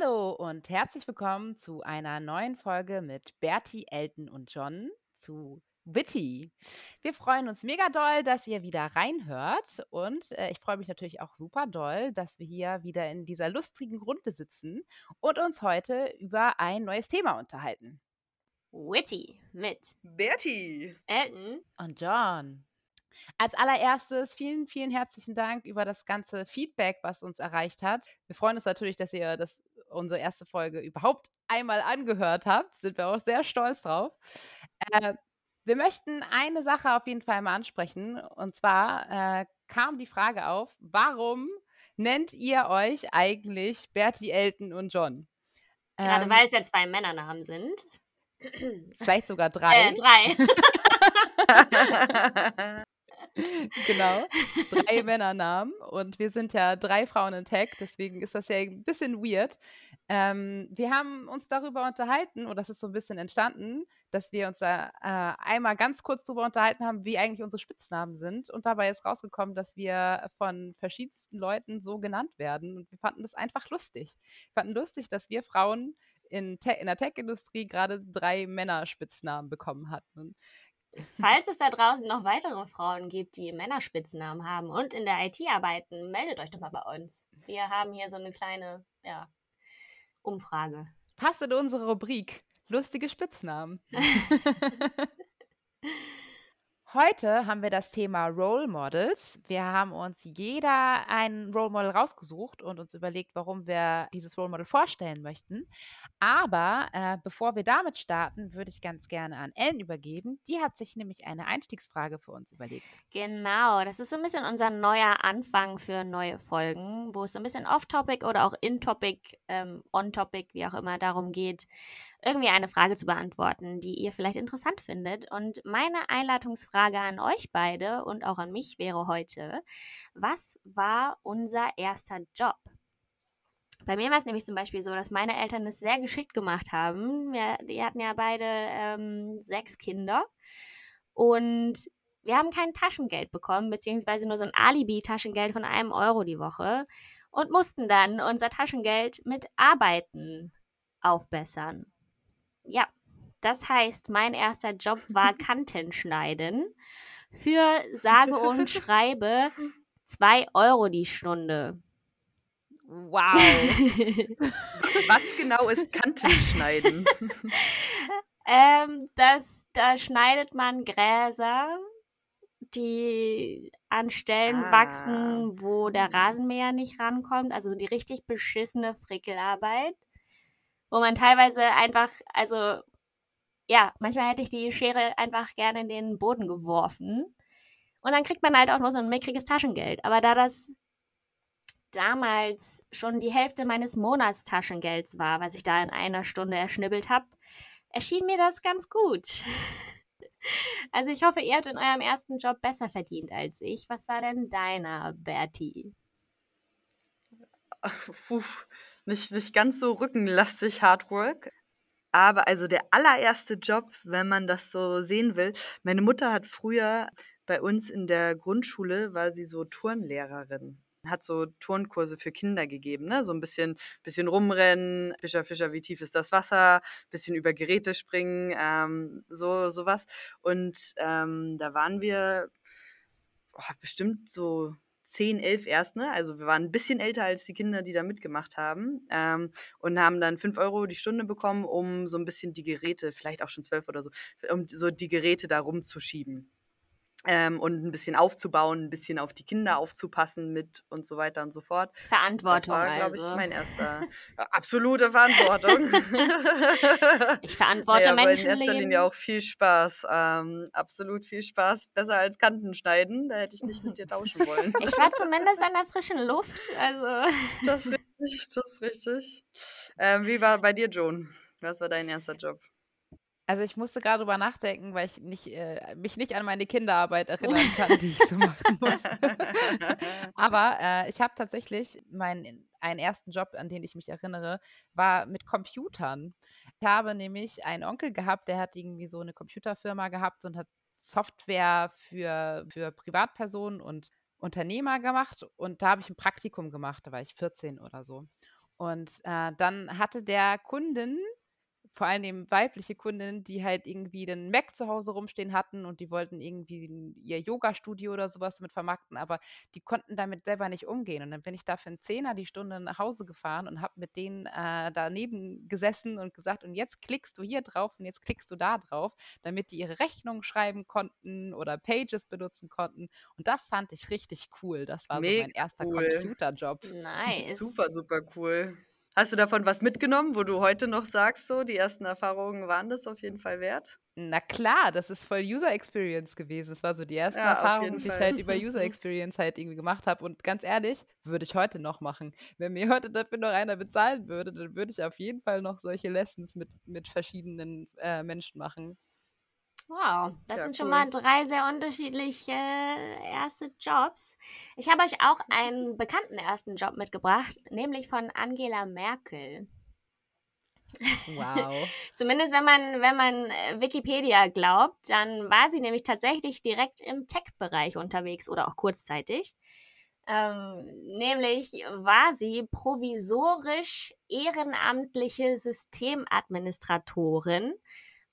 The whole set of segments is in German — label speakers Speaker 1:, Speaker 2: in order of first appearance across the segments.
Speaker 1: Hallo und herzlich willkommen zu einer neuen Folge mit Bertie, Elton und John zu Witty. Wir freuen uns mega doll, dass ihr wieder reinhört und äh, ich freue mich natürlich auch super doll, dass wir hier wieder in dieser lustigen Runde sitzen und uns heute über ein neues Thema unterhalten.
Speaker 2: Witty mit
Speaker 3: Bertie,
Speaker 2: Elton
Speaker 1: und John. Als allererstes vielen, vielen herzlichen Dank über das ganze Feedback, was uns erreicht hat. Wir freuen uns natürlich, dass ihr das, unsere erste Folge überhaupt einmal angehört habt. Sind wir auch sehr stolz drauf. Äh, wir möchten eine Sache auf jeden Fall mal ansprechen. Und zwar äh, kam die Frage auf, warum nennt ihr euch eigentlich Bertie, Elton und John?
Speaker 2: Gerade ähm, weil es ja zwei Männernamen sind.
Speaker 1: Vielleicht sogar drei.
Speaker 2: Äh, drei.
Speaker 1: genau. Drei Männernamen. Und wir sind ja drei Frauen in Tech, deswegen ist das ja ein bisschen weird. Ähm, wir haben uns darüber unterhalten, oder das ist so ein bisschen entstanden, dass wir uns da äh, einmal ganz kurz darüber unterhalten haben, wie eigentlich unsere Spitznamen sind. Und dabei ist rausgekommen, dass wir von verschiedensten Leuten so genannt werden. Und wir fanden das einfach lustig. Wir fanden lustig, dass wir Frauen in, in der Tech-Industrie gerade drei Männerspitznamen bekommen hatten.
Speaker 2: Falls es da draußen noch weitere Frauen gibt, die Männerspitznamen haben und in der IT arbeiten, meldet euch doch mal bei uns. Wir haben hier so eine kleine ja, Umfrage.
Speaker 1: Passt in unsere Rubrik. Lustige Spitznamen. Heute haben wir das Thema Role Models. Wir haben uns jeder ein Role Model rausgesucht und uns überlegt, warum wir dieses Role Model vorstellen möchten. Aber äh, bevor wir damit starten, würde ich ganz gerne an Ellen übergeben. Die hat sich nämlich eine Einstiegsfrage für uns überlegt.
Speaker 2: Genau, das ist so ein bisschen unser neuer Anfang für neue Folgen, wo es so ein bisschen off-topic oder auch in-topic, ähm, on-topic, wie auch immer, darum geht, irgendwie eine Frage zu beantworten, die ihr vielleicht interessant findet. Und meine Einladungsfrage an euch beide und auch an mich wäre heute, was war unser erster Job? Bei mir war es nämlich zum Beispiel so, dass meine Eltern es sehr geschickt gemacht haben. Wir, die hatten ja beide ähm, sechs Kinder und wir haben kein Taschengeld bekommen, beziehungsweise nur so ein Alibi-Taschengeld von einem Euro die Woche und mussten dann unser Taschengeld mit Arbeiten aufbessern. Ja, das heißt, mein erster Job war Kantenschneiden für sage und schreibe 2 Euro die Stunde.
Speaker 1: Wow.
Speaker 3: Was genau ist Kantenschneiden?
Speaker 2: ähm, das, da schneidet man Gräser, die an Stellen ah. wachsen, wo der Rasenmäher nicht rankommt. Also die richtig beschissene Frickelarbeit wo man teilweise einfach, also ja, manchmal hätte ich die Schere einfach gerne in den Boden geworfen. Und dann kriegt man halt auch nur so ein mickriges Taschengeld. Aber da das damals schon die Hälfte meines Monatstaschengelds war, was ich da in einer Stunde erschnibbelt habe, erschien mir das ganz gut. Also ich hoffe, ihr habt in eurem ersten Job besser verdient als ich. Was war denn deiner, Bertie?
Speaker 3: Puh, nicht, nicht ganz so rückenlastig Hard Work. Aber also der allererste Job, wenn man das so sehen will, meine Mutter hat früher bei uns in der Grundschule, war sie so Turnlehrerin hat so Turnkurse für Kinder gegeben, ne? So ein bisschen, bisschen rumrennen, Fischer, Fischer, wie tief ist das Wasser, bisschen über Geräte springen, ähm, so sowas. Und ähm, da waren wir oh, bestimmt so 10, 11 erst, ne? Also wir waren ein bisschen älter als die Kinder, die da mitgemacht haben. Ähm, und haben dann 5 Euro die Stunde bekommen, um so ein bisschen die Geräte, vielleicht auch schon 12 oder so, um so die Geräte da rumzuschieben ähm, und ein bisschen aufzubauen, ein bisschen auf die Kinder aufzupassen mit und so weiter und so fort.
Speaker 2: Verantwortung.
Speaker 3: Das war,
Speaker 2: glaube
Speaker 3: ich, also. mein erster. absolute Verantwortung.
Speaker 2: ich verantworte naja, Menschen.
Speaker 3: in erster Linie auch viel Spaß. Ähm, absolut viel Spaß. Besser als Kanten schneiden. Da hätte ich nicht mit dir tauschen wollen.
Speaker 2: ich war zumindest an der frischen Luft. Also.
Speaker 3: Das ist richtig, das ist richtig. Ähm, wie war bei dir, Joan? Was war dein erster Job?
Speaker 1: Also ich musste gerade drüber nachdenken, weil ich nicht, äh, mich nicht an meine Kinderarbeit erinnern kann, die ich so machen muss. Aber äh, ich habe tatsächlich meinen einen ersten Job, an den ich mich erinnere, war mit Computern. Ich habe nämlich einen Onkel gehabt, der hat irgendwie so eine Computerfirma gehabt und hat Software für, für Privatpersonen und Unternehmer gemacht. Und da habe ich ein Praktikum gemacht, da war ich 14 oder so. Und äh, dann hatte der Kunden vor allem weibliche Kundinnen, die halt irgendwie den Mac zu Hause rumstehen hatten und die wollten irgendwie ihr Yoga-Studio oder sowas damit vermarkten, aber die konnten damit selber nicht umgehen. Und dann bin ich da für einen Zehner die Stunde nach Hause gefahren und habe mit denen äh, daneben gesessen und gesagt, und jetzt klickst du hier drauf und jetzt klickst du da drauf, damit die ihre Rechnung schreiben konnten oder Pages benutzen konnten. Und das fand ich richtig cool. Das war Mega so mein erster cool. Computerjob.
Speaker 2: Nice.
Speaker 3: Super, super cool. Hast du davon was mitgenommen, wo du heute noch sagst, so die ersten Erfahrungen waren das auf jeden Fall wert?
Speaker 1: Na klar, das ist voll User Experience gewesen. Das war so die ersten ja, Erfahrungen, die ich halt über User Experience halt irgendwie gemacht habe. Und ganz ehrlich, würde ich heute noch machen. Wenn mir heute dafür noch einer bezahlen würde, dann würde ich auf jeden Fall noch solche Lessons mit, mit verschiedenen äh, Menschen machen.
Speaker 2: Wow, das ja, sind schon mal drei sehr unterschiedliche äh, erste Jobs. Ich habe euch auch einen bekannten ersten Job mitgebracht, nämlich von Angela Merkel.
Speaker 1: Wow.
Speaker 2: Zumindest wenn man, wenn man äh, Wikipedia glaubt, dann war sie nämlich tatsächlich direkt im Tech-Bereich unterwegs oder auch kurzzeitig. Ähm, nämlich war sie provisorisch ehrenamtliche Systemadministratorin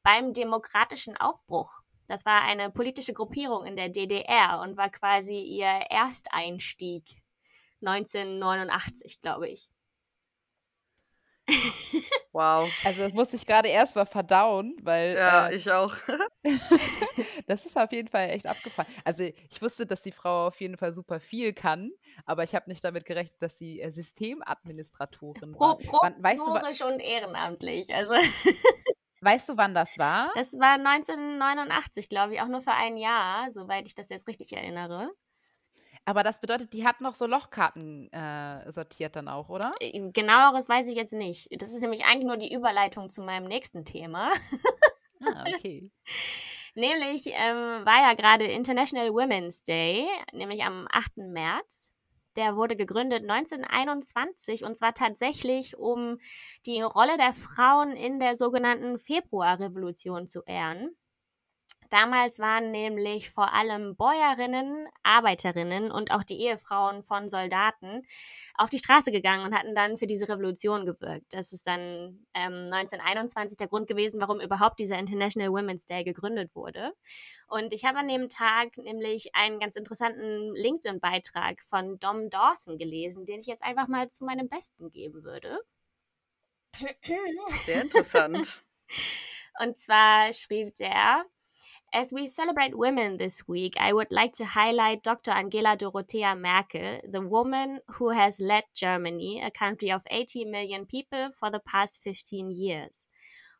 Speaker 2: beim demokratischen Aufbruch. Das war eine politische Gruppierung in der DDR und war quasi ihr Ersteinstieg 1989, glaube ich.
Speaker 3: Wow.
Speaker 1: Also das musste ich gerade erst mal verdauen, weil.
Speaker 3: Ja, äh, ich auch.
Speaker 1: das ist auf jeden Fall echt abgefallen. Also ich wusste, dass die Frau auf jeden Fall super viel kann, aber ich habe nicht damit gerechnet, dass sie äh, Systemadministratorin
Speaker 2: Pro, war. Pro, Wann, weißt du, und ehrenamtlich. Also
Speaker 1: Weißt du, wann das war?
Speaker 2: Das war 1989, glaube ich, auch nur für ein Jahr, soweit ich das jetzt richtig erinnere.
Speaker 1: Aber das bedeutet, die hat noch so Lochkarten äh, sortiert dann auch, oder?
Speaker 2: Äh, genaueres weiß ich jetzt nicht. Das ist nämlich eigentlich nur die Überleitung zu meinem nächsten Thema.
Speaker 1: ah, okay.
Speaker 2: nämlich ähm, war ja gerade International Women's Day, nämlich am 8. März. Der wurde gegründet 1921 und zwar tatsächlich, um die Rolle der Frauen in der sogenannten Februarrevolution zu ehren. Damals waren nämlich vor allem Bäuerinnen, Arbeiterinnen und auch die Ehefrauen von Soldaten auf die Straße gegangen und hatten dann für diese Revolution gewirkt. Das ist dann ähm, 1921 der Grund gewesen, warum überhaupt dieser International Women's Day gegründet wurde. Und ich habe an dem Tag nämlich einen ganz interessanten LinkedIn-Beitrag von Dom Dawson gelesen, den ich jetzt einfach mal zu meinem Besten geben würde.
Speaker 3: Sehr interessant.
Speaker 2: Und zwar schrieb der, As we celebrate women this week, I would like to highlight Dr. Angela Dorothea Merkel, the woman who has led Germany, a country of 80 million people, for the past 15 years.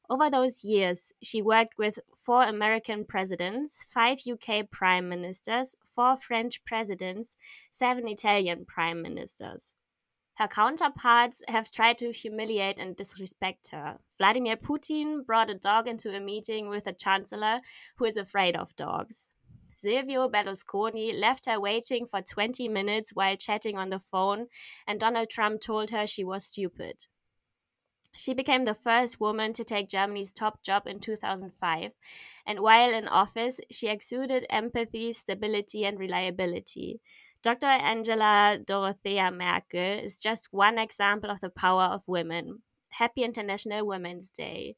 Speaker 2: Over those years, she worked with four American presidents, five UK prime ministers, four French presidents, seven Italian prime ministers. Her counterparts have tried to humiliate and disrespect her. Vladimir Putin brought a dog into a meeting with a chancellor who is afraid of dogs. Silvio Berlusconi left her waiting for 20 minutes while chatting on the phone, and Donald Trump told her she was stupid. She became the first woman to take Germany's top job in 2005, and while in office, she exuded empathy, stability, and reliability. Dr. Angela Dorothea Merkel is just one example of the power of women. Happy International Women's Day.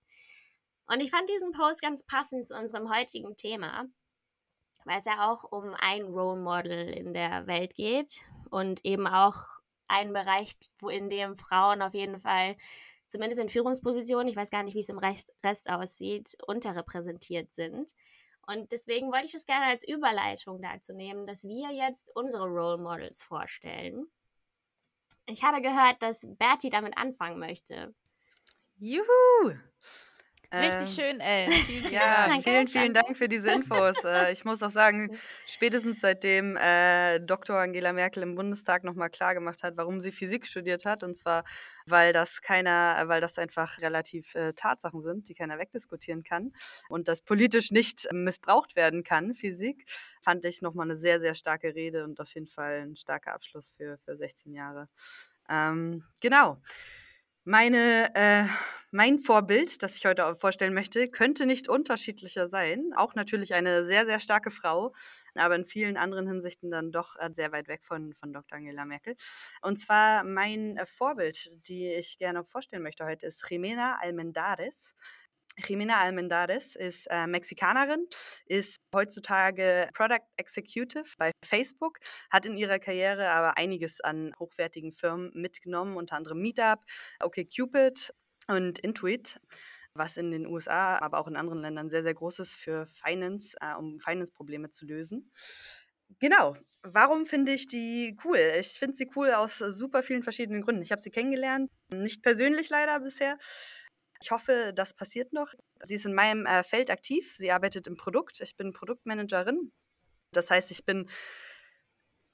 Speaker 2: Und ich fand diesen Post ganz passend zu unserem heutigen Thema, weil es ja auch um ein Role Model in der Welt geht und eben auch einen Bereich, wo in dem Frauen auf jeden Fall, zumindest in Führungspositionen, ich weiß gar nicht, wie es im Rest aussieht, unterrepräsentiert sind. Und deswegen wollte ich das gerne als Überleitung dazu nehmen, dass wir jetzt unsere Role Models vorstellen. Ich habe gehört, dass Bertie damit anfangen möchte.
Speaker 3: Juhu!
Speaker 1: Richtig ähm, schön, Ellen.
Speaker 3: Vielen, ja, Dank. vielen, vielen Dank für diese Infos. äh, ich muss auch sagen, spätestens seitdem äh, Dr. Angela Merkel im Bundestag nochmal klargemacht hat, warum sie Physik studiert hat, und zwar, weil das keiner, weil das einfach relativ äh, Tatsachen sind, die keiner wegdiskutieren kann und das politisch nicht missbraucht werden kann, Physik, fand ich nochmal eine sehr, sehr starke Rede und auf jeden Fall ein starker Abschluss für, für 16 Jahre. Ähm, genau. Meine, äh, mein Vorbild, das ich heute vorstellen möchte, könnte nicht unterschiedlicher sein. Auch natürlich eine sehr, sehr starke Frau, aber in vielen anderen Hinsichten dann doch äh, sehr weit weg von, von Dr. Angela Merkel. Und zwar mein äh, Vorbild, die ich gerne vorstellen möchte heute, ist Jimena Almendares. Jimena Almendares ist äh, Mexikanerin, ist heutzutage Product Executive bei Facebook, hat in ihrer Karriere aber einiges an hochwertigen Firmen mitgenommen, unter anderem Meetup, OkCupid und Intuit was in den USA, aber auch in anderen Ländern sehr, sehr groß ist für Finance, äh, um Finance-Probleme zu lösen. Genau. Warum finde ich die cool? Ich finde sie cool aus super vielen verschiedenen Gründen. Ich habe sie kennengelernt, nicht persönlich leider bisher, ich hoffe, das passiert noch. Sie ist in meinem äh, Feld aktiv. Sie arbeitet im Produkt. Ich bin Produktmanagerin. Das heißt, ich bin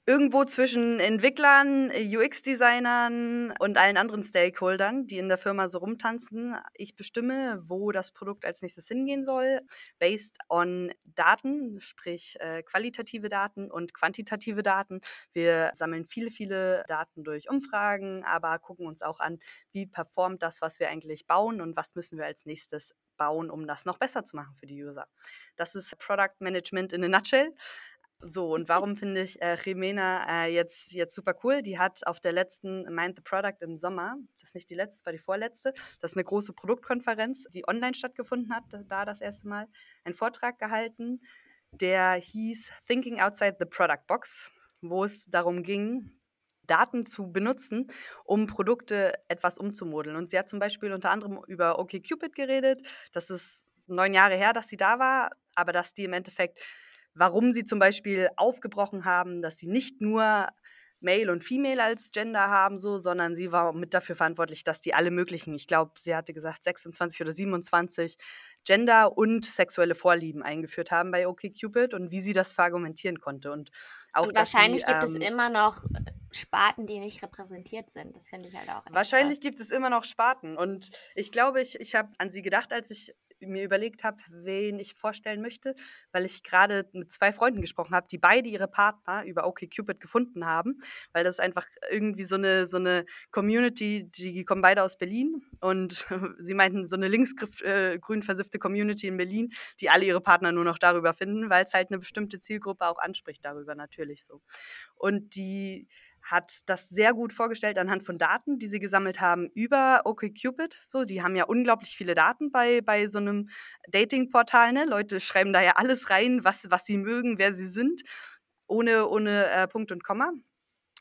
Speaker 3: irgendwo zwischen Entwicklern, UX-Designern und allen anderen Stakeholdern, die in der Firma so rumtanzen. Ich bestimme, wo das Produkt als nächstes hingehen soll, based on Daten, sprich äh, qualitative Daten und quantitative Daten. Wir sammeln viele, viele Daten durch Umfragen, aber gucken uns auch an, wie performt das, was wir eigentlich bauen und was müssen wir als nächstes bauen, um das noch besser zu machen für die User. Das ist Product Management in a nutshell. So, und warum finde ich äh, Jimena äh, jetzt, jetzt super cool? Die hat auf der letzten Mind the Product im Sommer, das ist nicht die letzte, das war die vorletzte, das ist eine große Produktkonferenz, die online stattgefunden hat, da das erste Mal, einen Vortrag gehalten, der hieß Thinking Outside the Product Box, wo es darum ging, Daten zu benutzen, um Produkte etwas umzumodeln. Und sie hat zum Beispiel unter anderem über OkCupid geredet. Das ist neun Jahre her, dass sie da war, aber dass die im Endeffekt warum sie zum Beispiel aufgebrochen haben, dass sie nicht nur Male und Female als Gender haben, so, sondern sie war mit dafür verantwortlich, dass die alle möglichen, ich glaube, sie hatte gesagt 26 oder 27 Gender und sexuelle Vorlieben eingeführt haben bei OkCupid und wie sie das verargumentieren konnte. Und, auch,
Speaker 2: und wahrscheinlich
Speaker 3: sie,
Speaker 2: gibt ähm, es immer noch äh, Sparten, die nicht repräsentiert sind. Das finde ich halt auch.
Speaker 3: Wahrscheinlich krass. gibt es immer noch Sparten. Und ich glaube, ich, ich habe an sie gedacht, als ich mir überlegt habe, wen ich vorstellen möchte, weil ich gerade mit zwei Freunden gesprochen habe, die beide ihre Partner über OkCupid gefunden haben, weil das ist einfach irgendwie so eine, so eine Community, die kommen beide aus Berlin und sie meinten so eine linksgrün äh, versiffte Community in Berlin, die alle ihre Partner nur noch darüber finden, weil es halt eine bestimmte Zielgruppe auch anspricht darüber natürlich so. Und die hat das sehr gut vorgestellt anhand von Daten, die sie gesammelt haben über OkCupid. So, die haben ja unglaublich viele Daten bei, bei so einem Dating-Portal. Ne? Leute schreiben da ja alles rein, was, was sie mögen, wer sie sind, ohne, ohne äh, Punkt und Komma.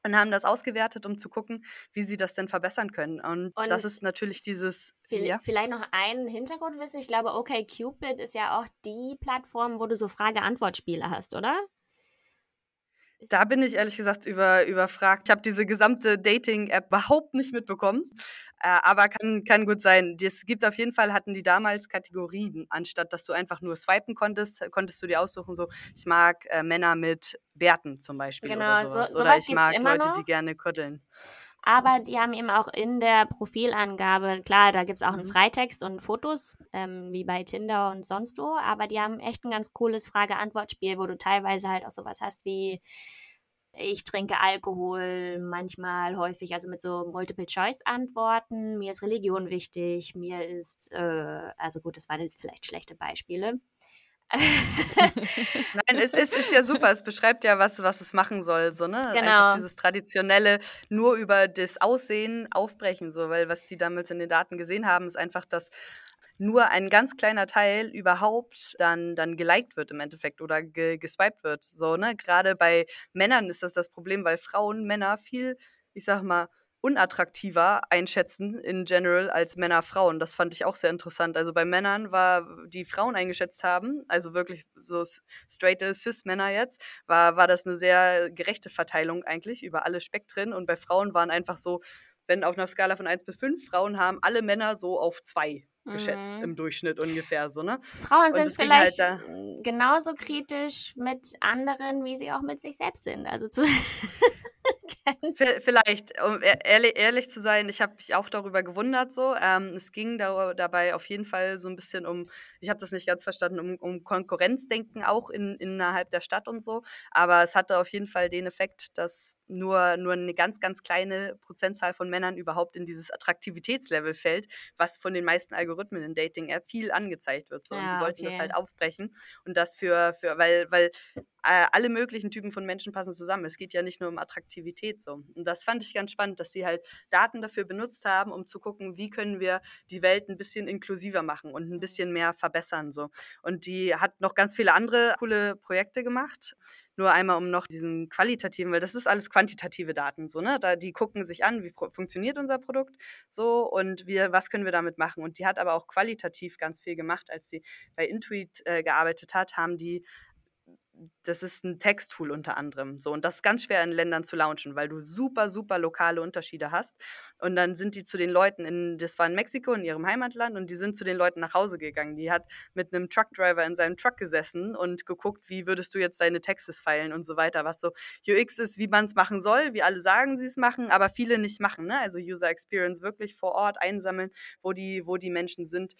Speaker 3: Und haben das ausgewertet, um zu gucken, wie sie das denn verbessern können. Und, und das ist natürlich dieses.
Speaker 2: Viel, ja. Vielleicht noch ein Hintergrundwissen. Ich glaube, OkCupid ist ja auch die Plattform, wo du so Frage-Antwort-Spiele hast, oder?
Speaker 3: Da bin ich ehrlich gesagt über, überfragt. Ich habe diese gesamte Dating-App überhaupt nicht mitbekommen. Äh, aber kann, kann gut sein. Es gibt auf jeden Fall, hatten die damals Kategorien, anstatt dass du einfach nur swipen konntest, konntest du dir aussuchen, so, ich mag äh, Männer mit Bärten zum Beispiel. Genau, oder, sowas. So, oder ich mag Leute, noch. die gerne kuddeln.
Speaker 2: Aber die haben eben auch in der Profilangabe, klar, da gibt es auch einen mhm. Freitext und Fotos, ähm, wie bei Tinder und sonst wo, aber die haben echt ein ganz cooles Frage-Antwort-Spiel, wo du teilweise halt auch sowas hast wie ich trinke Alkohol manchmal häufig, also mit so Multiple-Choice-Antworten. Mir ist Religion wichtig, mir ist, äh, also gut, das waren jetzt vielleicht schlechte Beispiele.
Speaker 3: Nein, es ist, ist, ja super. Es beschreibt ja, was, was es machen soll. So, ne? Genau. Einfach dieses traditionelle nur über das Aussehen aufbrechen. So, weil was die damals in den Daten gesehen haben, ist einfach, dass nur ein ganz kleiner Teil überhaupt dann, dann geliked wird im Endeffekt oder ge geswiped wird. So, ne? Gerade bei Männern ist das das Problem, weil Frauen Männer viel, ich sag mal, unattraktiver einschätzen in general als Männer Frauen. Das fand ich auch sehr interessant. Also bei Männern war, die Frauen eingeschätzt haben, also wirklich so straighte Cis-Männer jetzt, war, war das eine sehr gerechte Verteilung eigentlich über alle Spektren. Und bei Frauen waren einfach so, wenn auf einer Skala von 1 bis 5, Frauen haben alle Männer so auf 2 geschätzt mhm. im Durchschnitt ungefähr so, ne?
Speaker 2: Frauen sind halt vielleicht halt genauso kritisch mit anderen, wie sie auch mit sich selbst sind. Also zu.
Speaker 3: Vielleicht, um e-, ehrlich, ehrlich zu sein, ich habe mich auch darüber gewundert so. Ähm, es ging da, dabei auf jeden Fall so ein bisschen um, ich habe das nicht ganz verstanden, um, um Konkurrenzdenken auch in, innerhalb der Stadt und so. Aber es hatte auf jeden Fall den Effekt, dass nur, nur eine ganz, ganz kleine Prozentzahl von Männern überhaupt in dieses Attraktivitätslevel fällt, was von den meisten Algorithmen in Dating-App viel angezeigt wird. So. und die wollten okay. das halt aufbrechen. Und das für, für weil, weil äh, alle möglichen Typen von Menschen passen zusammen. Es geht ja nicht nur um Attraktivität so. Und das fand ich ganz spannend, dass sie halt Daten dafür benutzt haben, um zu gucken, wie können wir die Welt ein bisschen inklusiver machen und ein bisschen mehr verbessern so. Und die hat noch ganz viele andere coole Projekte gemacht. Nur einmal um noch diesen qualitativen, weil das ist alles quantitative Daten, so, ne? Da, die gucken sich an, wie funktioniert unser Produkt so und wir, was können wir damit machen. Und die hat aber auch qualitativ ganz viel gemacht, als sie bei Intuit äh, gearbeitet hat, haben die das ist ein Texttool unter anderem. So, und das ist ganz schwer in Ländern zu launchen, weil du super, super lokale Unterschiede hast. Und dann sind die zu den Leuten in, das war in Mexiko, in ihrem Heimatland, und die sind zu den Leuten nach Hause gegangen. Die hat mit einem Truckdriver in seinem Truck gesessen und geguckt, wie würdest du jetzt deine Textes feilen und so weiter, was so UX ist, wie man es machen soll, wie alle sagen, sie es machen, aber viele nicht machen. Ne? Also User Experience wirklich vor Ort einsammeln, wo die, wo die Menschen sind.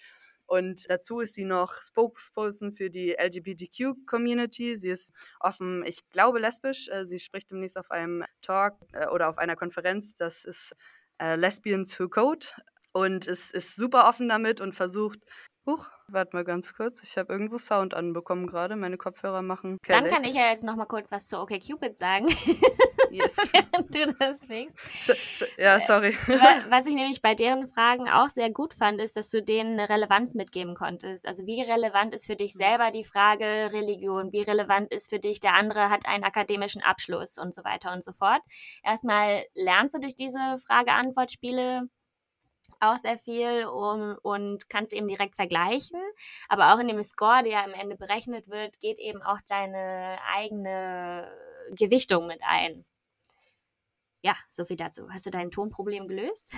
Speaker 3: Und dazu ist sie noch Spokesperson für die LGBTQ-Community. Sie ist offen, ich glaube, lesbisch. Äh, sie spricht demnächst auf einem Talk äh, oder auf einer Konferenz. Das ist äh, Lesbians Who Code und ist, ist super offen damit und versucht, Huch, warte mal ganz kurz. Ich habe irgendwo Sound anbekommen gerade. Meine Kopfhörer machen.
Speaker 2: Kelleck. Dann kann ich ja jetzt noch mal kurz was zu OkCupid sagen. Yes. Während du das fängst.
Speaker 3: So, so, ja, sorry.
Speaker 2: Was ich nämlich bei deren Fragen auch sehr gut fand, ist, dass du denen eine Relevanz mitgeben konntest. Also wie relevant ist für dich selber die Frage Religion? Wie relevant ist für dich, der andere hat einen akademischen Abschluss und so weiter und so fort. Erstmal lernst du durch diese Frage-Antwort-Spiele auch sehr viel um, und kannst eben direkt vergleichen. Aber auch in dem Score, der am Ende berechnet wird, geht eben auch deine eigene Gewichtung mit ein. Ja, so viel dazu. Hast du dein Tonproblem gelöst?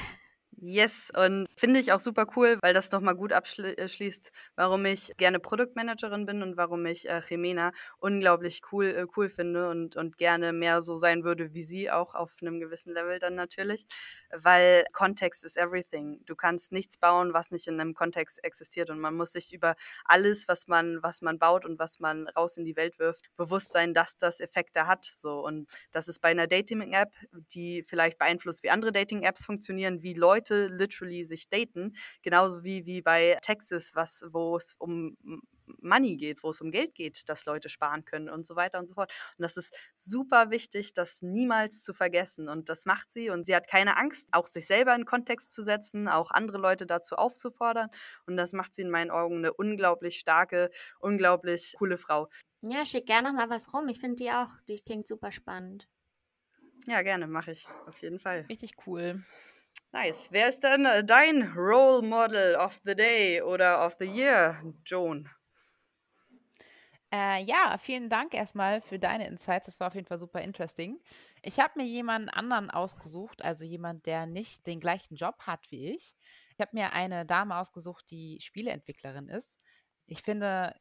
Speaker 3: Yes, und finde ich auch super cool, weil das nochmal gut abschließt, warum ich gerne Produktmanagerin bin und warum ich äh, Jimena unglaublich cool, äh, cool finde und, und gerne mehr so sein würde wie sie, auch auf einem gewissen Level dann natürlich. Weil Kontext ist everything. Du kannst nichts bauen, was nicht in einem Kontext existiert. Und man muss sich über alles, was man, was man baut und was man raus in die Welt wirft, bewusst sein, dass das Effekte hat. So. Und das ist bei einer Dating-App, die vielleicht beeinflusst, wie andere Dating-Apps funktionieren, wie Leute Leute literally sich daten, genauso wie, wie bei Texas, was, wo es um Money geht, wo es um Geld geht, dass Leute sparen können und so weiter und so fort. Und das ist super wichtig, das niemals zu vergessen. Und das macht sie. Und sie hat keine Angst, auch sich selber in Kontext zu setzen, auch andere Leute dazu aufzufordern. Und das macht sie in meinen Augen eine unglaublich starke, unglaublich coole Frau.
Speaker 2: Ja, schick gerne noch mal was rum. Ich finde die auch, die klingt super spannend.
Speaker 3: Ja, gerne, mache ich. Auf jeden Fall.
Speaker 1: Richtig cool.
Speaker 3: Nice. Wer ist denn äh, dein Role Model of the Day oder of the Year, Joan?
Speaker 1: Äh, ja, vielen Dank erstmal für deine Insights. Das war auf jeden Fall super interesting. Ich habe mir jemanden anderen ausgesucht, also jemand, der nicht den gleichen Job hat wie ich. Ich habe mir eine Dame ausgesucht, die Spieleentwicklerin ist. Ich finde,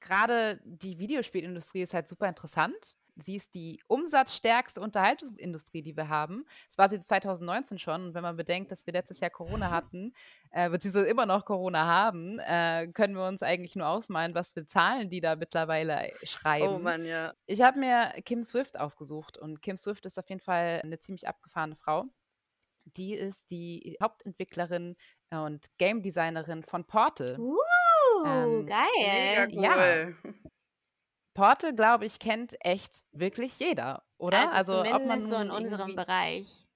Speaker 1: gerade die Videospielindustrie ist halt super interessant sie ist die umsatzstärkste Unterhaltungsindustrie, die wir haben. Das war sie 2019 schon. Und wenn man bedenkt, dass wir letztes Jahr Corona hatten, äh, beziehungsweise immer noch Corona haben, äh, können wir uns eigentlich nur ausmalen, was für Zahlen die da mittlerweile äh, oh schreiben. Oh
Speaker 3: Mann, ja.
Speaker 1: Ich habe mir Kim Swift ausgesucht und Kim Swift ist auf jeden Fall eine ziemlich abgefahrene Frau. Die ist die Hauptentwicklerin und Game Designerin von Portal.
Speaker 2: Uh, ähm, geil.
Speaker 3: Mega cool.
Speaker 1: Ja. Portal, glaube ich, kennt echt wirklich jeder, oder?
Speaker 2: Also, also zumindest so in unserem Bereich.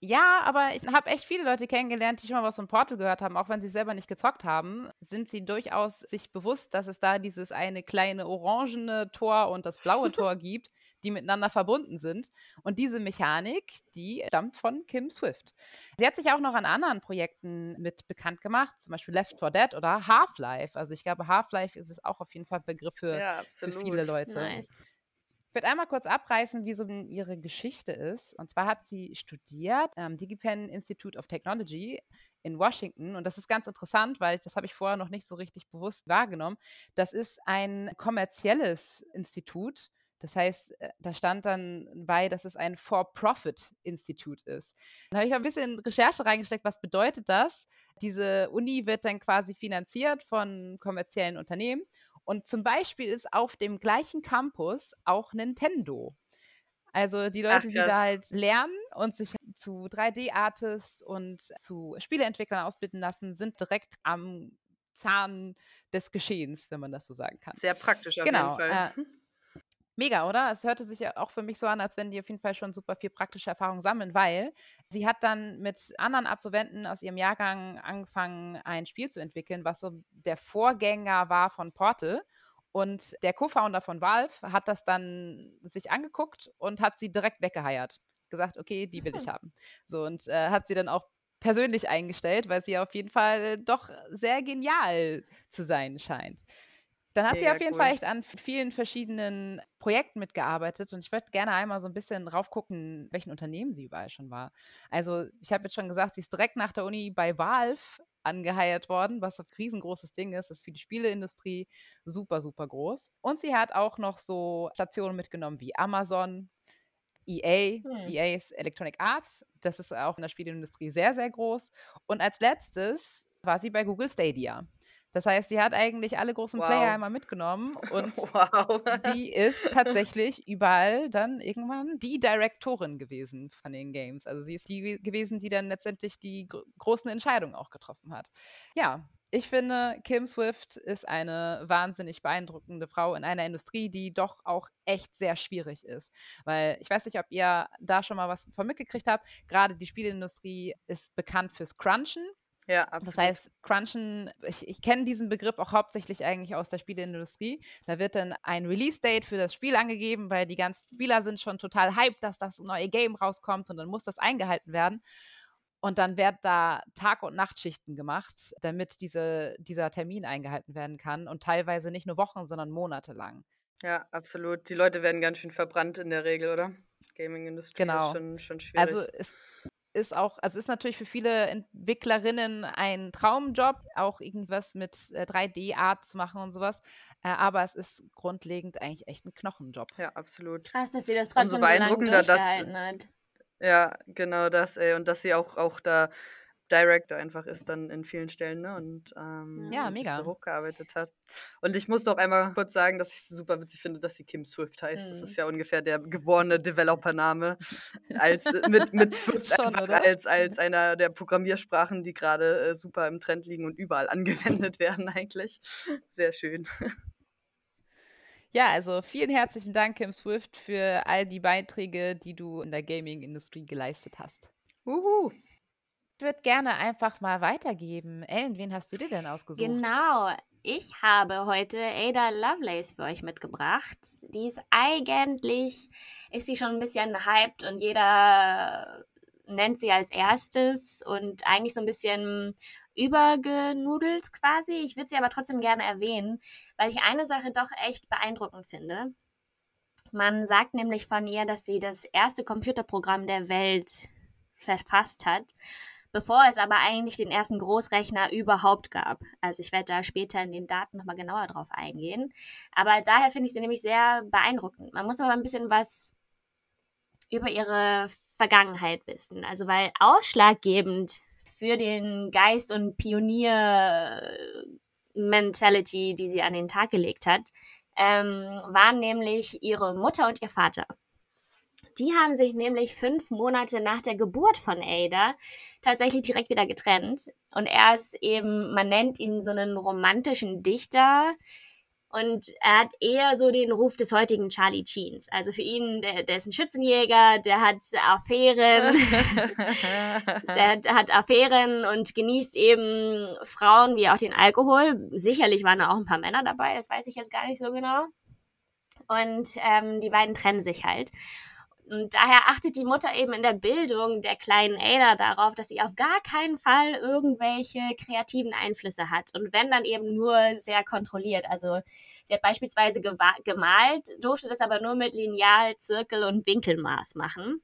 Speaker 1: ja, aber ich habe echt viele Leute kennengelernt, die schon mal was von Portal gehört haben, auch wenn sie selber nicht gezockt haben, sind sie durchaus sich bewusst, dass es da dieses eine kleine orangene Tor und das blaue Tor gibt, die miteinander verbunden sind. Und diese Mechanik, die stammt von Kim Swift. Sie hat sich auch noch an anderen Projekten mit bekannt gemacht, zum Beispiel Left 4 Dead oder Half-Life. Also ich glaube, Half-Life ist es auch auf jeden Fall Begriff für, ja, für viele Leute.
Speaker 2: Nice.
Speaker 1: Ich werde einmal kurz abreißen, wie so ihre Geschichte ist. Und zwar hat sie studiert am DigiPen Institute of Technology in Washington. Und das ist ganz interessant, weil ich, das habe ich vorher noch nicht so richtig bewusst wahrgenommen. Das ist ein kommerzielles Institut Das heißt, äh, da stand dann bei, dass es ein For-Profit-Institut ist. Dann habe ich ein bisschen Recherche reingesteckt, was bedeutet das? Diese Uni wird dann quasi finanziert von kommerziellen Unternehmen. Und zum Beispiel ist auf dem gleichen Campus auch Nintendo. Also die Leute, Ach, die da halt lernen und sich zu 3D-Artists und zu Spieleentwicklern ausbilden lassen, sind direkt am Zahn des Geschehens, wenn man das so sagen kann.
Speaker 3: Sehr praktisch auf genau, jeden Fall.
Speaker 1: Äh, mega, oder? Es hörte sich ja auch für mich so an, als wenn die auf jeden Fall schon super viel praktische Erfahrung sammeln, weil sie hat dann mit anderen Absolventen aus ihrem Jahrgang angefangen, ein Spiel zu entwickeln, was so der Vorgänger war von Portal. Und der Co-Founder von Valve hat das dann sich angeguckt und hat sie direkt weggeheiert. Gesagt, okay, die will ich haben. So, und äh, hat sie dann auch persönlich eingestellt, weil sie auf jeden Fall doch sehr genial zu sein scheint. Dann hat Mega sie auf jeden cool. Fall echt an vielen verschiedenen Projekten mitgearbeitet und ich würde gerne einmal so ein bisschen raufgucken, welchen Unternehmen sie überall schon war. Also, ich habe jetzt schon gesagt, sie ist direkt nach der Uni bei Valve angeheiert worden, was ein riesengroßes Ding ist. Das ist für die Spieleindustrie super, super groß. Und sie hat auch noch so Stationen mitgenommen wie Amazon, EA, hm. EA ist Electronic Arts, das ist auch in der Spieleindustrie sehr, sehr groß. Und als letztes war sie bei Google Stadia. Das heißt, sie hat eigentlich alle großen wow. Player einmal mitgenommen und wow. sie ist tatsächlich überall dann irgendwann die Direktorin gewesen von den Games. Also sie ist die gewesen, die dann letztendlich die gr großen Entscheidungen auch getroffen hat. Ja, ich finde, Kim Swift ist eine wahnsinnig beeindruckende Frau in einer Industrie, die doch auch echt sehr schwierig ist. Weil ich weiß nicht, ob ihr da schon mal was von mitgekriegt habt. Gerade die Spielindustrie ist bekannt fürs Crunchen.
Speaker 3: Ja, absolut.
Speaker 1: Das heißt, Crunchen, ich, ich kenne diesen Begriff auch hauptsächlich eigentlich aus der Spieleindustrie. Da wird dann ein Release-Date für das Spiel angegeben, weil die ganzen Spieler sind schon total hyped, dass das neue Game rauskommt und dann muss das eingehalten werden. Und dann werden da Tag- und Nachtschichten gemacht, damit diese, dieser Termin eingehalten werden kann. Und teilweise nicht nur Wochen, sondern Monate lang.
Speaker 3: Ja, absolut. Die Leute werden ganz schön verbrannt in der Regel, oder? Gaming-Industrie
Speaker 1: genau.
Speaker 3: ist schon, schon schwierig.
Speaker 1: Also es ist auch, also ist natürlich für viele Entwicklerinnen ein Traumjob, auch irgendwas mit 3D-Art äh, zu machen und sowas. Äh, aber es ist grundlegend eigentlich echt ein Knochenjob.
Speaker 3: Ja, absolut.
Speaker 2: Krass, dass sie das trotzdem so so lange dass, hat.
Speaker 3: Ja, genau das, ey. Und dass sie auch, auch da Director einfach ist dann in vielen Stellen, ne? Und ähm,
Speaker 1: ja, mega.
Speaker 3: so hochgearbeitet hat. Und ich muss noch einmal kurz sagen, dass ich es super witzig finde, dass sie Kim Swift heißt. Mhm. Das ist ja ungefähr der geborene Developer-Name als äh, mit, mit Swift Schon, einfach als, als einer der Programmiersprachen, die gerade äh, super im Trend liegen und überall angewendet werden eigentlich. Sehr schön.
Speaker 1: Ja, also vielen herzlichen Dank, Kim Swift, für all die Beiträge, die du in der Gaming-Industrie geleistet hast.
Speaker 3: Uhu.
Speaker 1: Würde gerne einfach mal weitergeben. Ellen, wen hast du dir denn ausgesucht?
Speaker 2: Genau, ich habe heute Ada Lovelace für euch mitgebracht. Die ist eigentlich, ist sie schon ein bisschen hyped und jeder nennt sie als erstes und eigentlich so ein bisschen übergenudelt quasi. Ich würde sie aber trotzdem gerne erwähnen, weil ich eine Sache doch echt beeindruckend finde. Man sagt nämlich von ihr, dass sie das erste Computerprogramm der Welt verfasst hat, bevor es aber eigentlich den ersten Großrechner überhaupt gab. Also ich werde da später in den Daten nochmal genauer drauf eingehen. Aber daher finde ich sie nämlich sehr beeindruckend. Man muss aber ein bisschen was über ihre Vergangenheit wissen. Also weil ausschlaggebend für den Geist und Pionier-Mentality, die sie an den Tag gelegt hat, ähm, waren nämlich ihre Mutter und ihr Vater. Die haben sich nämlich fünf Monate nach der Geburt von Ada tatsächlich direkt wieder getrennt. Und er ist eben, man nennt ihn so einen romantischen Dichter, und er hat eher so den Ruf des heutigen Charlie Cheens. Also für ihn, der, der ist ein Schützenjäger, der hat Affären, der hat, hat, Affären und genießt eben Frauen wie auch den Alkohol. Sicherlich waren da auch ein paar Männer dabei, das weiß ich jetzt gar nicht so genau. Und ähm, die beiden trennen sich halt. Und daher achtet die Mutter eben in der Bildung der kleinen Ada darauf, dass sie auf gar keinen Fall irgendwelche kreativen Einflüsse hat. Und wenn dann eben nur sehr kontrolliert. Also sie hat beispielsweise gemalt, durfte das aber nur mit Lineal, Zirkel und Winkelmaß machen.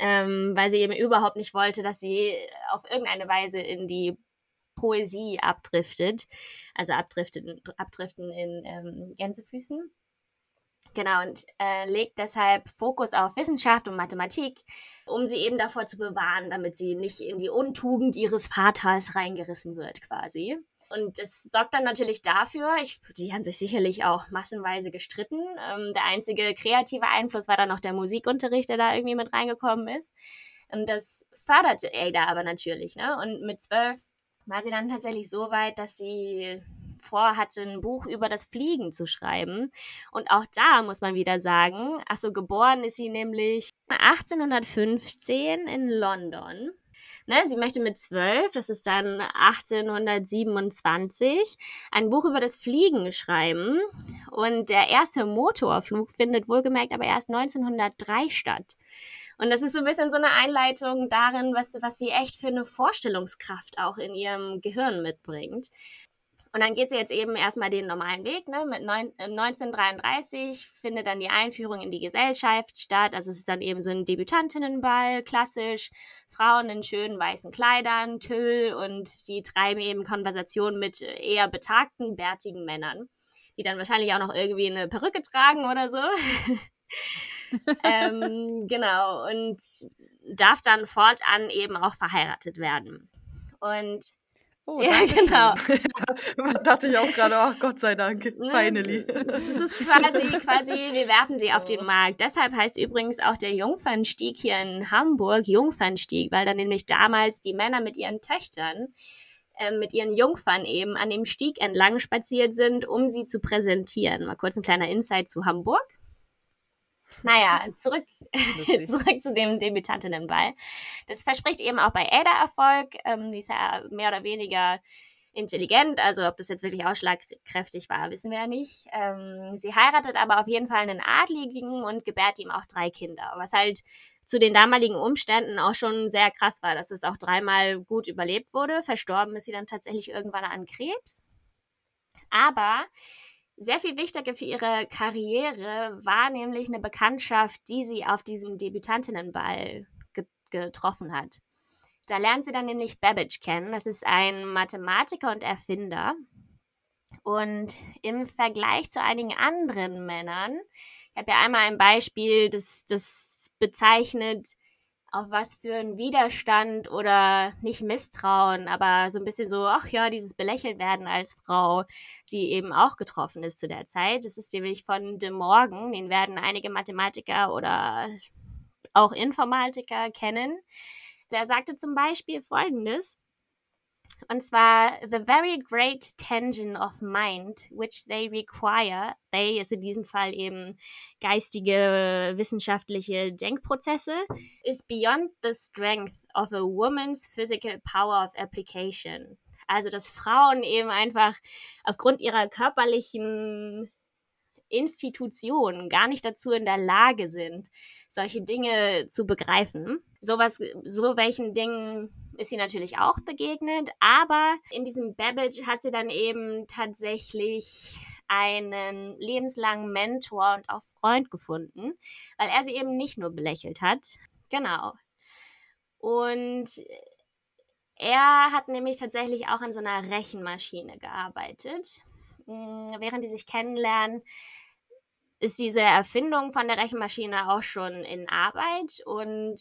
Speaker 2: Ähm, weil sie eben überhaupt nicht wollte, dass sie auf irgendeine Weise in die Poesie abdriftet. Also abdriften, abdriften in ähm, Gänsefüßen. Genau, und äh, legt deshalb Fokus auf Wissenschaft und Mathematik, um sie eben davor zu bewahren, damit sie nicht in die Untugend ihres Vaters reingerissen wird, quasi. Und es sorgt dann natürlich dafür, ich, die haben sich sicherlich auch massenweise gestritten. Ähm, der einzige kreative Einfluss war dann noch der Musikunterricht, der da irgendwie mit reingekommen ist. Und das förderte Ada aber natürlich. Ne? Und mit zwölf war sie dann tatsächlich so weit, dass sie vorhatte, ein Buch über das Fliegen zu schreiben. Und auch da muss man wieder sagen, achso, geboren ist sie nämlich 1815 in London. Ne, sie möchte mit zwölf, das ist dann 1827, ein Buch über das Fliegen schreiben. Und der erste Motorflug findet wohlgemerkt aber erst 1903 statt. Und das ist so ein bisschen so eine Einleitung darin, was, was sie echt für eine Vorstellungskraft auch in ihrem Gehirn mitbringt. Und dann geht sie jetzt eben erstmal den normalen Weg. Ne? Mit neun, äh, 1933 findet dann die Einführung in die Gesellschaft statt. Also es ist dann eben so ein Debütantinnenball, klassisch. Frauen in schönen weißen Kleidern, Tüll und die treiben eben Konversationen mit eher betagten, bärtigen Männern, die dann wahrscheinlich auch noch irgendwie eine Perücke tragen oder so. ähm, genau, und darf dann fortan eben auch verheiratet werden. Und
Speaker 1: Oh,
Speaker 2: ja, genau.
Speaker 3: da dachte ich auch gerade, oh Gott sei Dank,
Speaker 2: Ne,
Speaker 3: finally.
Speaker 2: Das ist quasi, quasi, wir werfen sie auf den Markt. Deshalb heißt übrigens auch der Jungfernstieg hier in Hamburg Jungfernstieg, weil dann nämlich damals die Männer mit ihren Töchtern, äh, mit ihren Jungfern eben an dem Stieg entlang spaziert sind, um sie zu präsentieren. Mal kurz ein kleiner Insight zu Hamburg. Naja, zurück, zurück zu dem Debütantinnenball. Das verspricht eben auch bei Ada Erfolg. Ähm, die ist ja mehr oder weniger intelligent, also ob das jetzt wirklich ausschlagkräftig war, wissen wir ja nicht. Ähm, sie heiratet aber auf jeden Fall einen Adligen und gebärt ihm auch drei Kinder, was halt zu den damaligen Umständen auch schon sehr krass war, dass es auch dreimal gut überlebt wurde. Verstorben ist sie dann tatsächlich irgendwann an Krebs. Aber sehr viel wichtiger für ihre Karriere war nämlich eine Bekanntschaft, die sie auf diesem Debütantinnenball ge getroffen hat. Da lernt sie dann nämlich Babbage kennen. Das ist ein Mathematiker und Erfinder. Und im Vergleich zu einigen anderen Männern, ich habe ja einmal ein Beispiel, das, das bezeichnet, auf was für ein Widerstand oder nicht Misstrauen, aber so ein bisschen so, ach ja, dieses belächelt werden als Frau, sie eben auch getroffen ist zu der Zeit. Das ist nämlich von De Morgan, den werden einige Mathematiker oder auch Informatiker kennen. Der sagte zum Beispiel Folgendes. Und zwar, the very great tension of mind which they require, they ist in diesem Fall eben geistige, wissenschaftliche Denkprozesse, is beyond the strength of a woman's physical power of application. Also, dass Frauen eben einfach aufgrund ihrer körperlichen Institutionen gar nicht dazu in der Lage sind, solche Dinge zu begreifen. Sowas, so welchen Dingen ist sie natürlich auch begegnet, aber in diesem Babbage hat sie dann eben tatsächlich einen lebenslangen Mentor und auch Freund gefunden, weil er sie eben nicht nur belächelt hat. Genau. Und er hat nämlich tatsächlich auch an so einer Rechenmaschine gearbeitet. Während die sich kennenlernen, ist diese Erfindung von der Rechenmaschine auch schon in Arbeit und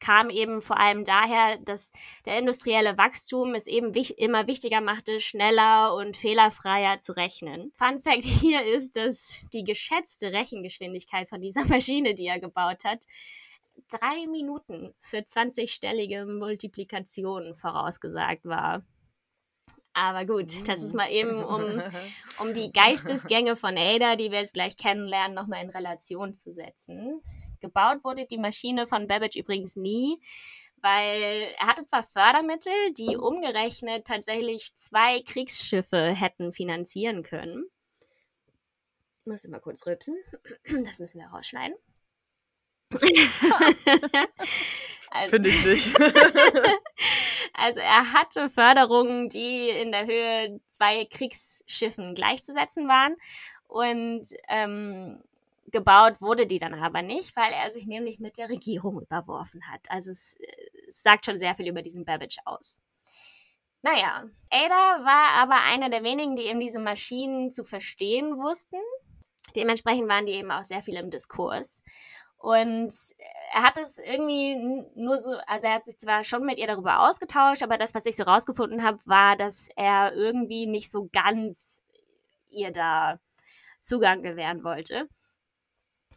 Speaker 2: kam eben vor allem daher, dass der industrielle Wachstum es eben wich immer wichtiger machte, schneller und fehlerfreier zu rechnen. Fun Fact hier ist, dass die geschätzte Rechengeschwindigkeit von dieser Maschine, die er gebaut hat, drei Minuten für 20-stellige Multiplikationen vorausgesagt war. Aber gut, das ist mal eben, um, um die Geistesgänge von Ada, die wir jetzt gleich kennenlernen, nochmal in Relation zu setzen. Gebaut wurde die Maschine von Babbage übrigens nie, weil er hatte zwar Fördermittel, die umgerechnet tatsächlich zwei Kriegsschiffe hätten finanzieren können. Ich muss mal kurz rülpsen. Das müssen wir rausschneiden. also,
Speaker 3: Finde ich nicht.
Speaker 2: also er hatte Förderungen, die in der Höhe zwei Kriegsschiffen gleichzusetzen waren. Und ähm, gebaut wurde die dann aber nicht, weil er sich nämlich mit der Regierung überworfen hat. Also es, es sagt schon sehr viel über diesen Babbage aus. Naja, Ada war aber einer der wenigen, die eben diese Maschinen zu verstehen wussten. Dementsprechend waren die eben auch sehr viel im Diskurs. Und er hat es irgendwie nur so, also er hat sich zwar schon mit ihr darüber ausgetauscht, aber das, was ich so rausgefunden habe, war, dass er irgendwie nicht so ganz ihr da Zugang gewähren wollte.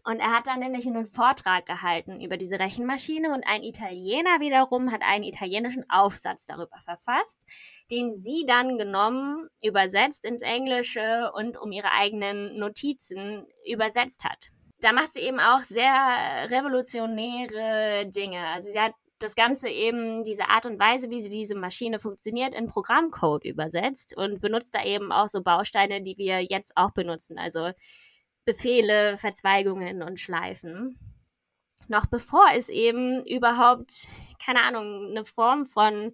Speaker 2: Und er hat dann nämlich einen Vortrag gehalten über diese Rechenmaschine und ein Italiener wiederum hat einen italienischen Aufsatz darüber verfasst, den sie dann genommen, übersetzt ins Englische und um ihre eigenen Notizen übersetzt hat. Da macht sie eben auch sehr revolutionäre Dinge. Also sie hat das Ganze eben, diese Art und Weise, wie sie diese Maschine funktioniert, in Programmcode übersetzt und benutzt da eben auch so Bausteine, die wir jetzt auch benutzen. Also Befehle, Verzweigungen und Schleifen. Noch bevor es eben überhaupt, keine Ahnung, eine Form von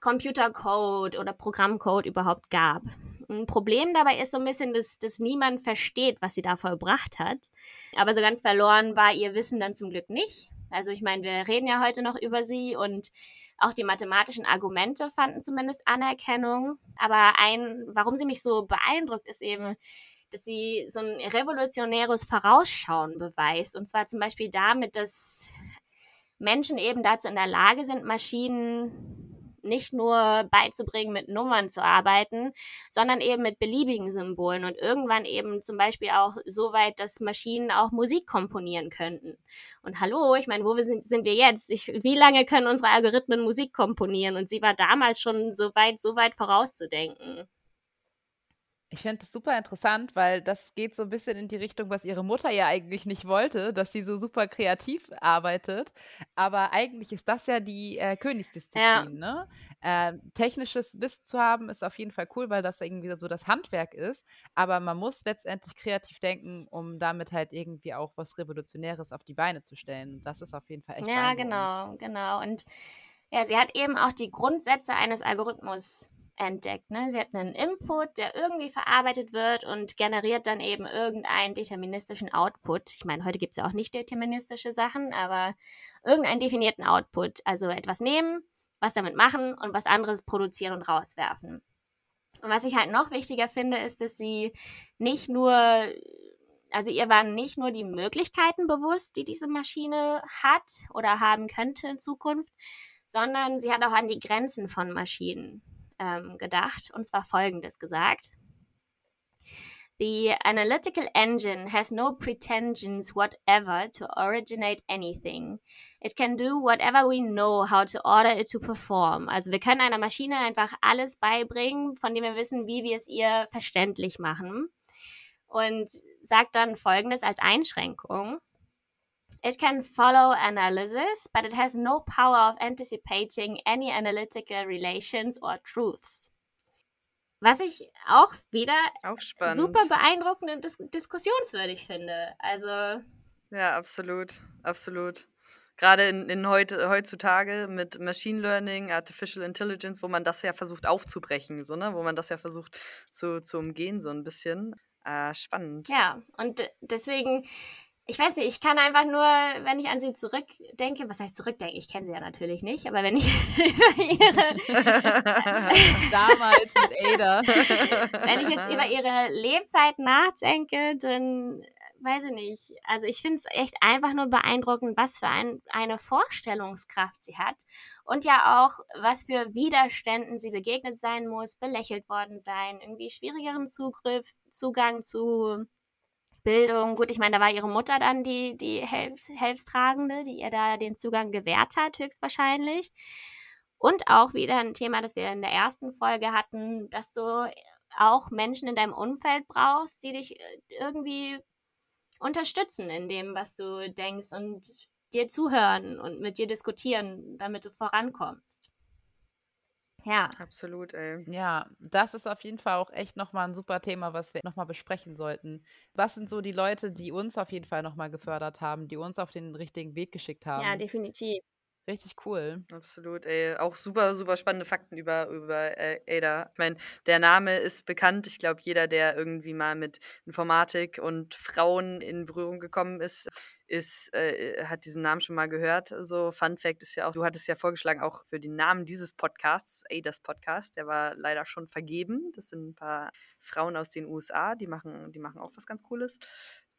Speaker 2: Computercode oder Programmcode überhaupt gab. Ein Problem dabei ist so ein bisschen, dass, dass niemand versteht, was sie da vollbracht hat. Aber so ganz verloren war ihr Wissen dann zum Glück nicht. Also ich meine, wir reden ja heute noch über sie und auch die mathematischen Argumente fanden zumindest Anerkennung. Aber ein, warum sie mich so beeindruckt, ist eben, dass sie so ein revolutionäres Vorausschauen beweist. Und zwar zum Beispiel damit, dass Menschen eben dazu in der Lage sind, Maschinen nicht nur beizubringen, mit Nummern zu arbeiten, sondern eben mit beliebigen Symbolen und irgendwann eben zum Beispiel auch so weit, dass Maschinen auch Musik komponieren könnten. Und hallo, ich meine, wo sind, sind wir jetzt? Ich, wie lange können unsere Algorithmen Musik komponieren? Und sie war damals schon so weit, so weit vorauszudenken.
Speaker 1: Ich finde das super interessant, weil das geht so ein bisschen in die Richtung, was ihre Mutter ja eigentlich nicht wollte, dass sie so super kreativ arbeitet. Aber eigentlich ist das ja die äh, Königsdisziplin. Ja. Ne? Äh, technisches Wissen zu haben ist auf jeden Fall cool, weil das irgendwie so das Handwerk ist. Aber man muss letztendlich kreativ denken, um damit halt irgendwie auch was Revolutionäres auf die Beine zu stellen. Das ist auf jeden Fall echt
Speaker 2: Ja, genau, genau. Und ja, sie hat eben auch die Grundsätze eines Algorithmus entdeckt. Ne? Sie hat einen Input, der irgendwie verarbeitet wird und generiert dann eben irgendeinen deterministischen Output. Ich meine, heute gibt es ja auch nicht deterministische Sachen, aber irgendeinen definierten Output. Also etwas nehmen, was damit machen und was anderes produzieren und rauswerfen. Und was ich halt noch wichtiger finde, ist, dass sie nicht nur, also ihr waren nicht nur die Möglichkeiten bewusst, die diese Maschine hat oder haben könnte in Zukunft, sondern sie hat auch an die Grenzen von Maschinen ähm, gedacht, und zwar Folgendes gesagt. The analytical engine has no pretensions whatever to originate anything. It can do whatever we know how to order it to perform. Also wir können einer Maschine einfach alles beibringen, von dem wir wissen, wie wir es ihr verständlich machen. Und sagt dann Folgendes als Einschränkung. It can follow analysis, but it has no power of anticipating any analytical relations or truths. Was ich auch wieder
Speaker 3: auch
Speaker 2: super beeindruckend und dis diskussionswürdig finde. Also.
Speaker 3: Ja, absolut. Absolut. Gerade in, in heute, heutzutage mit Machine Learning, Artificial Intelligence, wo man das ja versucht aufzubrechen, so, ne? wo man das ja versucht zu, zu umgehen, so ein bisschen. Äh, spannend.
Speaker 2: Ja, und deswegen ich weiß nicht, ich kann einfach nur, wenn ich an sie zurückdenke, was heißt zurückdenken? Ich kenne sie ja natürlich nicht, aber wenn ich über ihre.
Speaker 1: Damals mit Ada.
Speaker 2: wenn ich jetzt über ihre Lebzeit nachdenke, dann weiß ich nicht. Also ich finde es echt einfach nur beeindruckend, was für ein, eine Vorstellungskraft sie hat und ja auch, was für Widerständen sie begegnet sein muss, belächelt worden sein, irgendwie schwierigeren Zugriff, Zugang zu Bildung. Gut, ich meine, da war ihre Mutter dann die, die Helfs Helfstragende, die ihr da den Zugang gewährt hat, höchstwahrscheinlich. Und auch wieder ein Thema, das wir in der ersten Folge hatten, dass du auch Menschen in deinem Umfeld brauchst, die dich äh, irgendwie unterstützen in dem, was du denkst und dir zuhören und mit dir diskutieren, damit du vorankommst. Ja.
Speaker 3: Absolut, ey.
Speaker 1: Ja, das ist auf jeden Fall auch echt nochmal ein super Thema, was wir nochmal besprechen sollten. Was sind so die Leute, die uns auf jeden Fall nochmal gefördert haben, die uns auf den richtigen Weg geschickt haben?
Speaker 2: Ja, definitiv.
Speaker 1: Richtig cool.
Speaker 3: Absolut, ey. Auch super, super spannende Fakten über, über äh, Ada. Ich meine, der Name ist bekannt. Ich glaube, jeder, der irgendwie mal mit Informatik und Frauen in Berührung gekommen ist, ist, äh, hat diesen Namen schon mal gehört. So, Fun Fact ist ja auch, du hattest ja vorgeschlagen, auch für den Namen dieses Podcasts, Adas Podcast, der war leider schon vergeben. Das sind ein paar Frauen aus den USA, die machen, die machen auch was ganz Cooles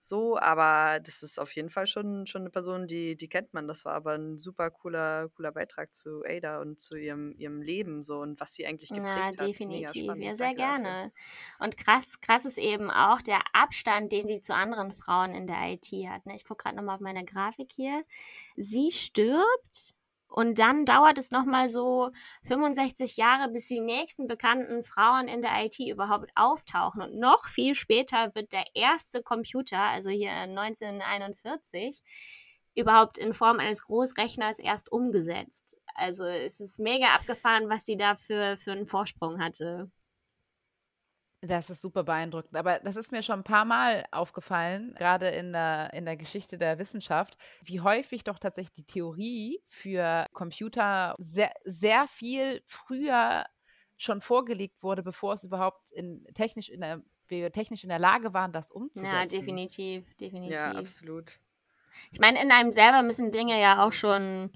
Speaker 3: so, aber das ist auf jeden Fall schon, schon eine Person, die, die kennt man. Das war aber ein super cooler, cooler Beitrag zu Ada und zu ihrem, ihrem Leben so und was sie eigentlich geprägt
Speaker 2: ja,
Speaker 3: hat.
Speaker 2: definitiv. Ja, sehr gerne. Und krass, krass ist eben auch der Abstand, den sie zu anderen Frauen in der IT hat. Ne? Ich gucke gerade nochmal auf meine Grafik hier. Sie stirbt und dann dauert es nochmal so 65 Jahre, bis die nächsten bekannten Frauen in der IT überhaupt auftauchen. Und noch viel später wird der erste Computer, also hier 1941, überhaupt in Form eines Großrechners erst umgesetzt. Also es ist mega abgefahren, was sie da für, für einen Vorsprung hatte.
Speaker 1: Das ist super beeindruckend. Aber das ist mir schon ein paar Mal aufgefallen, gerade in der, in der Geschichte der Wissenschaft, wie häufig doch tatsächlich die Theorie für Computer sehr, sehr viel früher schon vorgelegt wurde, bevor es überhaupt in, technisch in der, wir technisch in der Lage waren, das umzusetzen.
Speaker 2: Ja, definitiv, definitiv.
Speaker 3: Ja, absolut.
Speaker 2: Ich meine, in einem selber müssen Dinge ja auch schon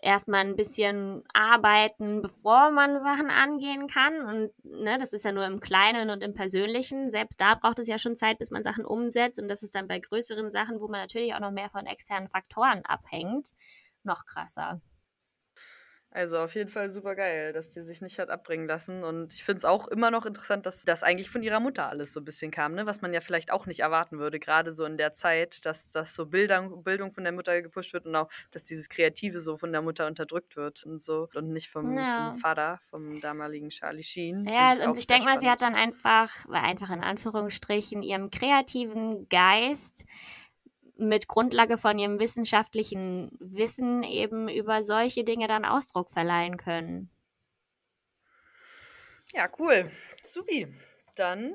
Speaker 2: erstmal ein bisschen arbeiten, bevor man Sachen angehen kann. Und ne, das ist ja nur im Kleinen und im Persönlichen. Selbst da braucht es ja schon Zeit, bis man Sachen umsetzt. Und das ist dann bei größeren Sachen, wo man natürlich auch noch mehr von externen Faktoren abhängt, noch krasser.
Speaker 3: Also auf jeden Fall super geil, dass die sich nicht hat abbringen lassen. Und ich finde es auch immer noch interessant, dass das eigentlich von ihrer Mutter alles so ein bisschen kam, ne? was man ja vielleicht auch nicht erwarten würde, gerade so in der Zeit, dass das so Bildung, Bildung von der Mutter gepusht wird und auch, dass dieses Kreative so von der Mutter unterdrückt wird und so und nicht vom, ja. vom Vater, vom damaligen Charlie Sheen.
Speaker 2: Ja, ich und ich denke mal, sie hat dann einfach, einfach in Anführungsstrichen, ihrem kreativen Geist mit Grundlage von ihrem wissenschaftlichen Wissen eben über solche Dinge dann Ausdruck verleihen können.
Speaker 3: Ja, cool. Subi. Dann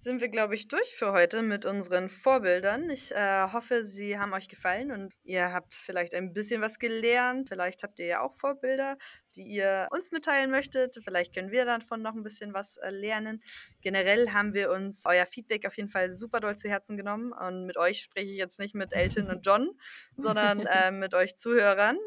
Speaker 3: sind wir, glaube ich, durch für heute mit unseren Vorbildern. Ich äh, hoffe, sie haben euch gefallen und ihr habt vielleicht ein bisschen was gelernt. Vielleicht habt ihr ja auch Vorbilder, die ihr uns mitteilen möchtet. Vielleicht können wir davon noch ein bisschen was äh, lernen. Generell haben wir uns euer Feedback auf jeden Fall super doll zu Herzen genommen. Und mit euch spreche ich jetzt nicht mit Elton und John, sondern äh, mit euch Zuhörern.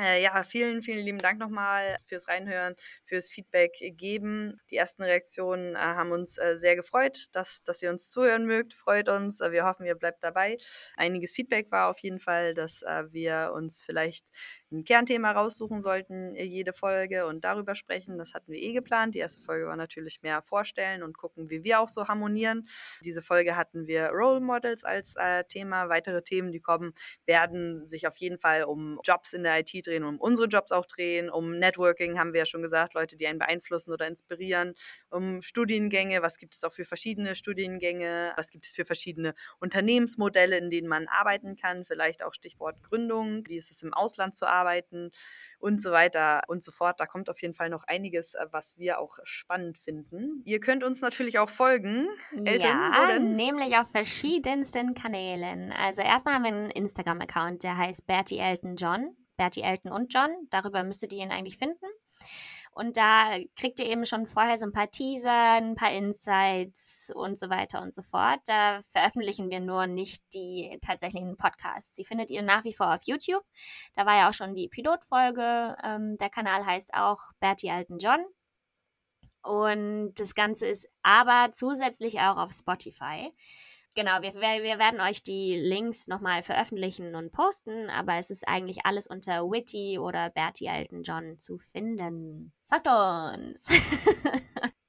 Speaker 3: Äh, ja, vielen, vielen lieben Dank nochmal fürs Reinhören, fürs Feedback geben. Die ersten Reaktionen äh, haben uns äh, sehr gefreut, dass, dass ihr uns zuhören mögt. Freut uns. Äh, wir hoffen, ihr bleibt dabei. Einiges Feedback war auf jeden Fall, dass äh, wir uns vielleicht ein Kernthema raussuchen sollten, äh, jede Folge und darüber sprechen. Das hatten wir eh geplant. Die erste Folge war natürlich mehr vorstellen und gucken, wie wir auch so harmonieren. Diese Folge hatten wir Role Models als äh, Thema. Weitere Themen, die kommen, werden sich auf jeden Fall um Jobs in der IT drehen, um unsere Jobs auch drehen, um Networking, haben wir ja schon gesagt, Leute, die einen beeinflussen oder inspirieren, um Studiengänge, was gibt es auch für verschiedene Studiengänge, was gibt es für verschiedene Unternehmensmodelle, in denen man arbeiten kann, vielleicht auch Stichwort Gründung, wie ist es im Ausland zu arbeiten arbeiten und so weiter und so fort. Da kommt auf jeden Fall noch einiges, äh, was wir auch spannend finden. Ihr könnt uns natürlich auch folgen.
Speaker 2: Elton, ja, nämlich auf verschiedensten Kanälen. Also erstmal haben wir einen Instagram-Account, der heißt Bertie Elton John. Bertie Elton und John. Darüber müsstet ihr ihn eigentlich finden. Und da kriegt ihr eben schon vorher so ein paar Teaser, ein paar Insights und so weiter und so fort. Da veröffentlichen wir nur nicht die tatsächlichen Podcasts. Sie findet ihr nach wie vor auf YouTube. Da war ja auch schon die Pilotfolge. Ähm, der Kanal heißt auch Bertie Alten John. Und das Ganze ist aber zusätzlich auch auf Spotify. Genau, wir, wir werden euch die Links nochmal veröffentlichen und posten, aber es ist eigentlich alles unter Witty oder Bertie Elton John zu finden. Folgt uns!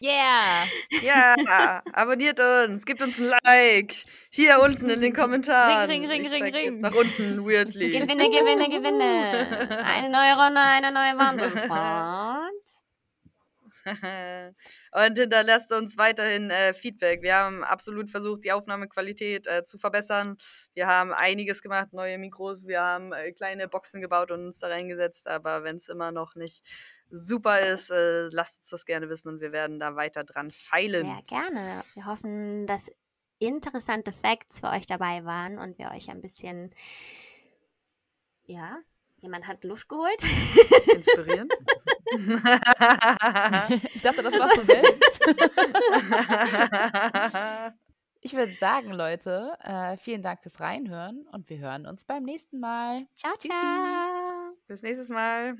Speaker 1: Yeah!
Speaker 3: Ja, abonniert uns, gebt uns ein Like. Hier unten in den Kommentaren.
Speaker 1: Ring, ring, ring, ring, ring.
Speaker 3: Nach unten, weirdly.
Speaker 2: Gewinne, gewinne, gewinne. Eine neue Runde, eine neue Wahnsinnsfahrt.
Speaker 3: und hinterlasst uns weiterhin äh, Feedback. Wir haben absolut versucht, die Aufnahmequalität äh, zu verbessern. Wir haben einiges gemacht, neue Mikros, wir haben äh, kleine Boxen gebaut und uns da reingesetzt, aber wenn es immer noch nicht super ist, äh, lasst uns das gerne wissen und wir werden da weiter dran feilen.
Speaker 2: Sehr gerne. Wir hoffen, dass interessante Facts für euch dabei waren und wir euch ein bisschen ja, Jemand hat Luft geholt.
Speaker 3: Inspirierend.
Speaker 1: ich dachte, das warst du selbst. ich würde sagen, Leute, äh, vielen Dank fürs Reinhören und wir hören uns beim nächsten Mal.
Speaker 2: Ciao,
Speaker 1: Tschüssi.
Speaker 2: ciao.
Speaker 3: Bis nächstes Mal.